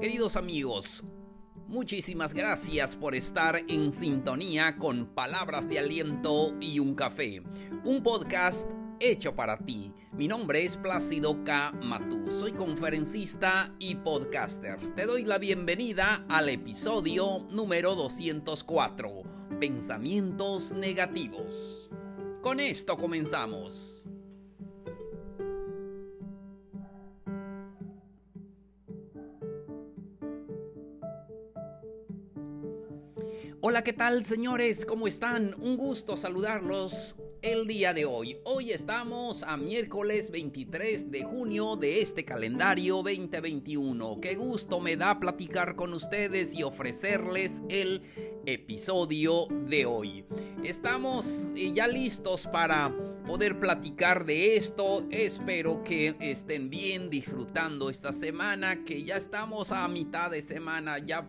Queridos amigos, muchísimas gracias por estar en sintonía con Palabras de Aliento y un Café, un podcast hecho para ti. Mi nombre es Plácido K. Matú, soy conferencista y podcaster. Te doy la bienvenida al episodio número 204, Pensamientos Negativos. Con esto comenzamos. Hola, ¿qué tal señores? ¿Cómo están? Un gusto saludarlos el día de hoy. Hoy estamos a miércoles 23 de junio de este calendario 2021. Qué gusto me da platicar con ustedes y ofrecerles el episodio de hoy. Estamos ya listos para poder platicar de esto. Espero que estén bien disfrutando esta semana, que ya estamos a mitad de semana, ya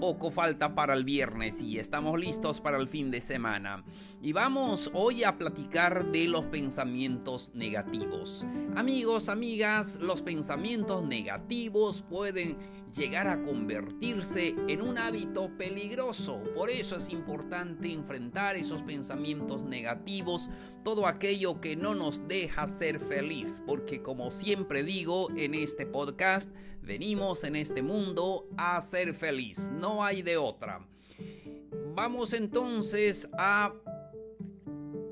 poco falta para el viernes y estamos listos para el fin de semana. Y vamos hoy a platicar de los pensamientos negativos. Amigos, amigas, los pensamientos negativos pueden llegar a convertirse en un hábito peligroso. Por eso es importante enfrentar esos pensamientos negativos, todo aquello que no nos deja ser feliz. Porque como siempre digo en este podcast, venimos en este mundo a ser feliz. No hay de otra. Vamos entonces a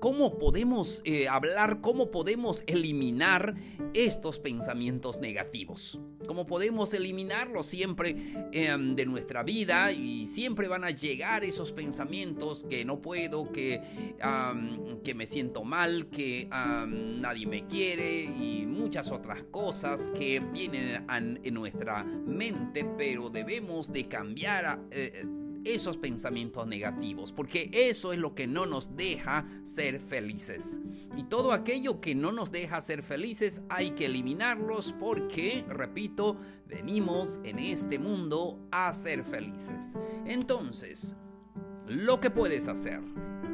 cómo podemos eh, hablar, cómo podemos eliminar estos pensamientos negativos. Cómo podemos eliminarlos siempre em, de nuestra vida y siempre van a llegar esos pensamientos que no puedo, que, que me siento mal, que nadie me quiere y muchas otras cosas que vienen en nuestra mente, pero debemos de cambiar. Eh, esos pensamientos negativos, porque eso es lo que no nos deja ser felices. Y todo aquello que no nos deja ser felices hay que eliminarlos porque, repito, venimos en este mundo a ser felices. Entonces, lo que puedes hacer,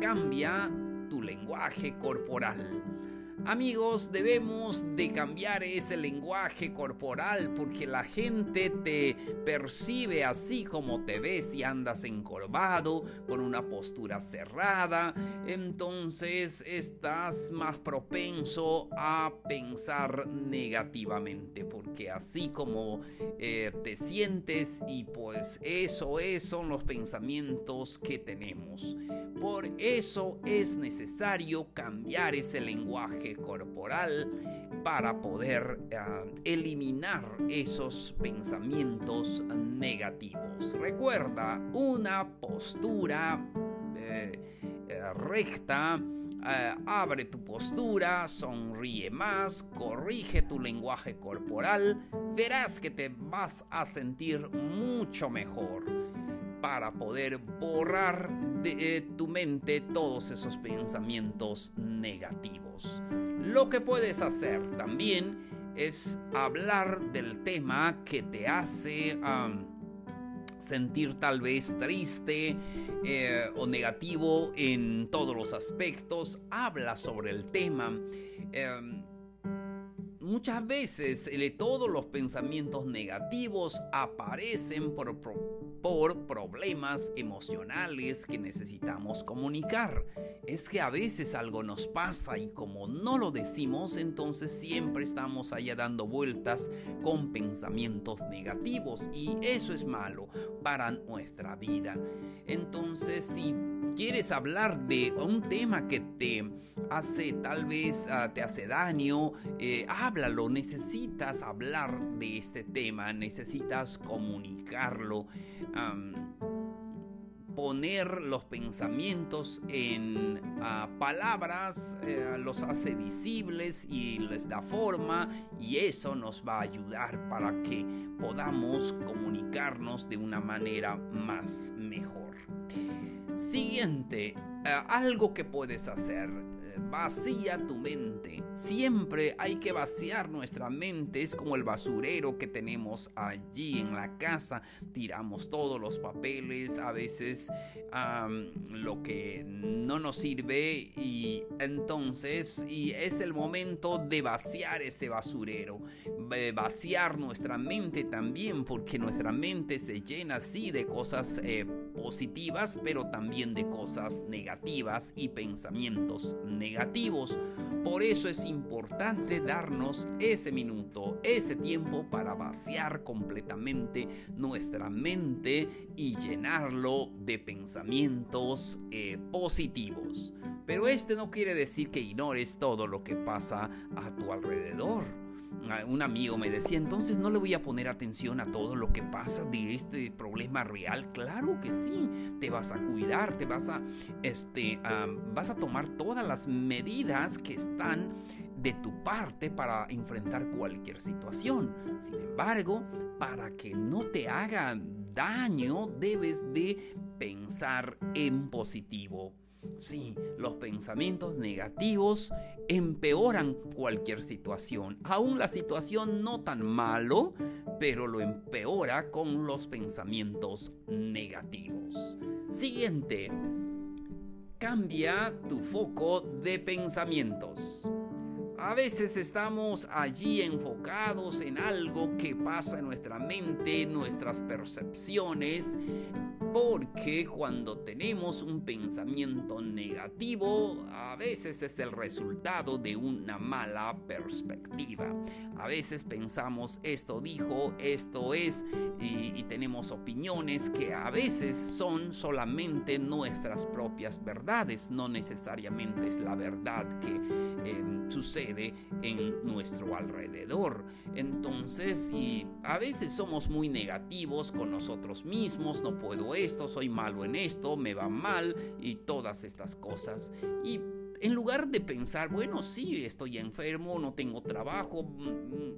cambia tu lenguaje corporal. Amigos, debemos de cambiar ese lenguaje corporal porque la gente te percibe así como te ves y andas encorvado, con una postura cerrada, entonces estás más propenso a pensar negativamente porque así como eh, te sientes y pues eso, es, son los pensamientos que tenemos. Por eso es necesario cambiar ese lenguaje corporal para poder eh, eliminar esos pensamientos negativos. Recuerda, una postura eh, eh, recta. abre tu postura, sonríe más, corrige tu lenguaje corporal, verás que te vas a sentir mucho mejor para poder borrar de tu mente todos esos pensamientos negativos. Lo que puedes hacer también es hablar del tema que te hace sentir tal vez triste eh, o negativo en todos los aspectos. Habla sobre el tema. Em, muchas veces eh, todos los pensamientos negativos aparecen por, por problemas emocionales que necesitamos comunicar. Es que a veces algo nos pasa y como no lo decimos, entonces siempre estamos allá dando vueltas con pensamientos negativos y eso es malo para nuestra vida. Entonces si quieres hablar de un tema que te hace tal vez ah, te hace daño, eh, háblalo, necesitas hablar de este tema, necesitas comunicarlo. poner los pensamientos en ah, palabras eh, los hace visibles y les da forma y eso nos va a ayudar para que podamos comunicarnos de una manera más mejor. Siguiente, eh, algo que puedes hacer. Vacía tu mente. Siempre hay que vaciar nuestra mente. Es como el basurero que tenemos allí en la casa. Tiramos todos los papeles, a veces lo que no nos sirve y entonces y es el momento de vaciar ese basurero. Vaciar nuestra mente también porque nuestra mente se llena así de cosas eh, positivas pero también de cosas negativas y pensamientos negativos. Por eso es importante darnos ese minuto, ese tiempo para vaciar completamente nuestra mente y llenarlo de pensamientos eh, positivos. Pero este no quiere decir que ignores todo lo que pasa a tu alrededor un amigo me decía, entonces no le voy a poner atención a todo lo que pasa de este problema real. Claro que sí, te vas a cuidar, te vas a, este, vas a tomar todas las medidas que están de tu parte para enfrentar cualquier situación. Sin embargo, para que no te haga daño, debes de pensar en positivo Sí, los pensamientos negativos empeoran cualquier situación. Aún la situación no tan malo, pero lo empeora con los pensamientos negativos. Siguiente. Cambia tu foco de pensamientos. A veces estamos allí enfocados en algo que pasa en nuestra mente, nuestras percepciones, porque cuando tenemos un pensamiento negativo, a veces es el resultado de una mala perspectiva. A veces pensamos esto dijo, esto es, y, tenemos opiniones que a veces son solamente nuestras propias verdades, no necesariamente es la verdad que em, sucede en nuestro alrededor. Entonces, y a veces somos muy negativos con nosotros mismos, no puedo esto, soy malo en esto, me va mal y todas estas cosas. Y en lugar de pensar, bueno, sí, estoy enfermo, no tengo trabajo, mm, mm,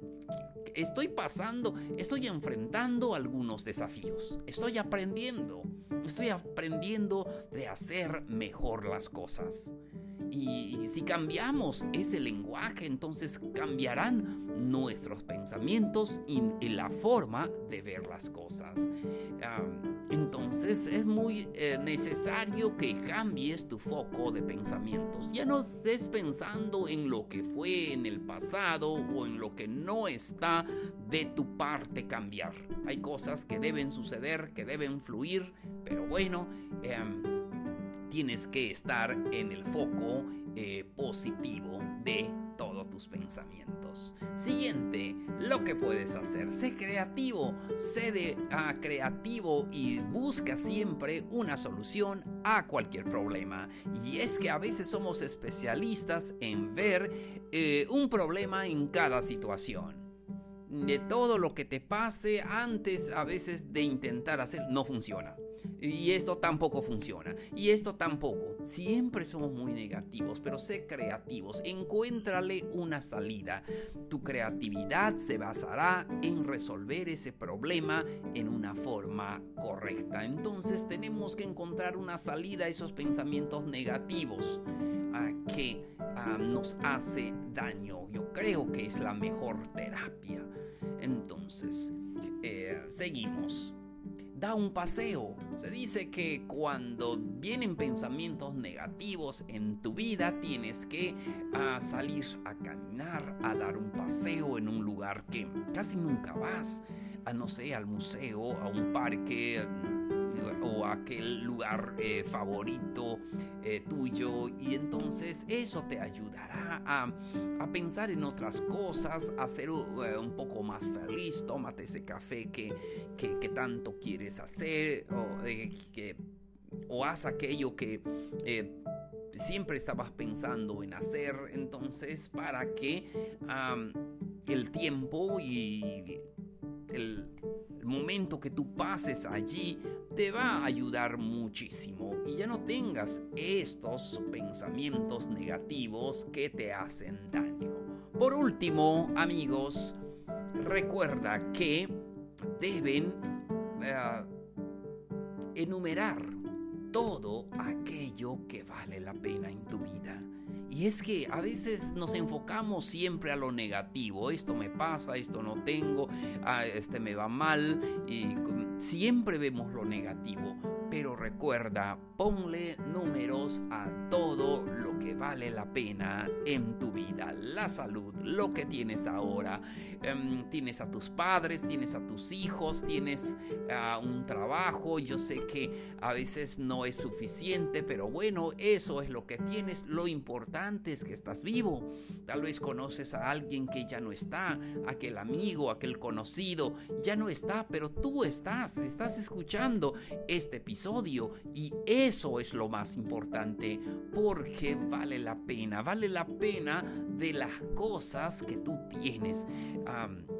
estoy pasando, estoy enfrentando algunos desafíos, estoy aprendiendo, estoy aprendiendo de hacer mejor las cosas. Y, si cambiamos ese lenguaje, entonces cambiarán nuestros pensamientos y, la forma de ver las cosas. entonces es muy eh, necesario que cambies tu foco de pensamientos. Ya no estés pensando en lo que fue en el pasado o en lo que no está de tu parte cambiar. Hay cosas que deben suceder, que deben fluir, pero bueno. Em, tienes que estar en el foco eh, positivo de todos tus pensamientos. Siguiente, lo que puedes hacer, sé creativo, sé de, ah, creativo y busca siempre una solución a cualquier problema. Y es que a veces somos especialistas en ver eh, un problema en cada situación de todo lo que te pase antes a veces de intentar hacer no funciona. Y esto tampoco funciona. Y esto tampoco. Siempre somos muy negativos, pero sé creativos. Encuéntrale una salida. Tu creatividad se basará en resolver ese problema en una forma correcta. Entonces tenemos que encontrar una salida a esos pensamientos negativos que nos hace daño. Yo creo que es la mejor terapia. Entonces, eh, seguimos da un paseo. Se dice que cuando vienen pensamientos negativos en tu vida, tienes que ah, salir a caminar, a dar un paseo en un lugar que casi nunca vas, a no sé, al museo, a un parque o aquel lugar eh, favorito eh, tuyo y entonces eso te ayudará a, pensar en otras cosas, a ser eh, un poco más feliz, tómate ese café que, que, tanto quieres hacer o, que, o haz aquello que siempre estabas pensando en hacer, entonces para que el tiempo y el, momento que tú pases allí te va a ayudar muchísimo y ya no tengas estos pensamientos negativos que te hacen daño. Por último, amigos, recuerda que deben eh, enumerar todo aquello que vale la pena en tu vida Y es que a veces nos enfocamos siempre a lo negativo. Esto me pasa, esto no tengo, ah, este me va mal. Y siempre vemos lo negativo. Pero recuerda, ponle números a todo lo que vale la pena en tu vida. La salud, lo que tienes ahora. Em, tienes a tus padres, tienes a tus hijos, tienes ah, un trabajo. Yo sé que a veces no es suficiente, pero bueno, eso es lo que tienes. Lo importante es que estás vivo. Tal vez conoces a alguien que ya no está, aquel amigo, aquel conocido, ya no está, pero tú estás, estás escuchando este episodio y eso es lo más importante porque vale la pena, vale la pena de las cosas que tú tienes.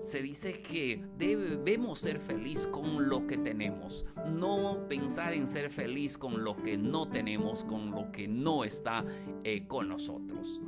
se dice que debemos ser feliz con lo que tenemos, no pensar en ser feliz con lo que no tenemos, con lo que no está eh, con nosotros.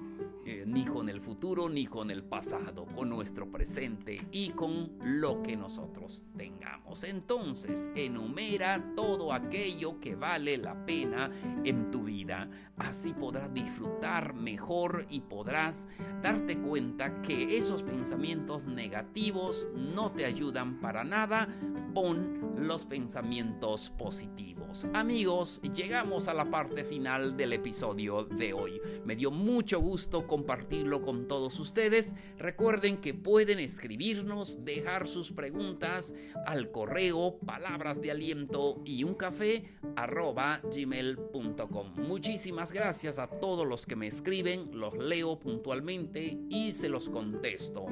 Eh, ni con el futuro ni con el pasado, con nuestro presente y con lo que nosotros tengamos. Entonces, enumera todo aquello que vale la pena en tu vida. Así podrás disfrutar mejor y podrás darte cuenta que esos pensamientos negativos no te ayudan para nada. Pon los pensamientos positivos. Amigos, llegamos a la parte final del episodio de hoy. Me dio mucho gusto compartirlo con todos ustedes. Recuerden que pueden escribirnos, dejar sus preguntas al correo palabras de aliento y un café arroba gmail.com. Muchísimas gracias a todos los que me escriben, los leo puntualmente y se los contesto.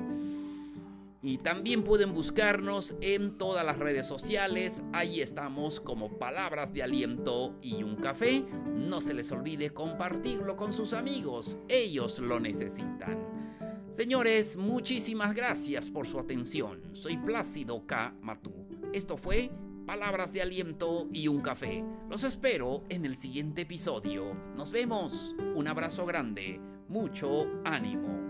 Y también pueden buscarnos en todas las redes sociales. Ahí estamos como palabras de aliento y un café. No se les olvide compartirlo con sus amigos. Ellos lo necesitan. Señores, muchísimas gracias por su atención. Soy Plácido K. Matú. Esto fue Palabras de Aliento y un Café. Los espero en el siguiente episodio. Nos vemos. Un abrazo grande. Mucho ánimo.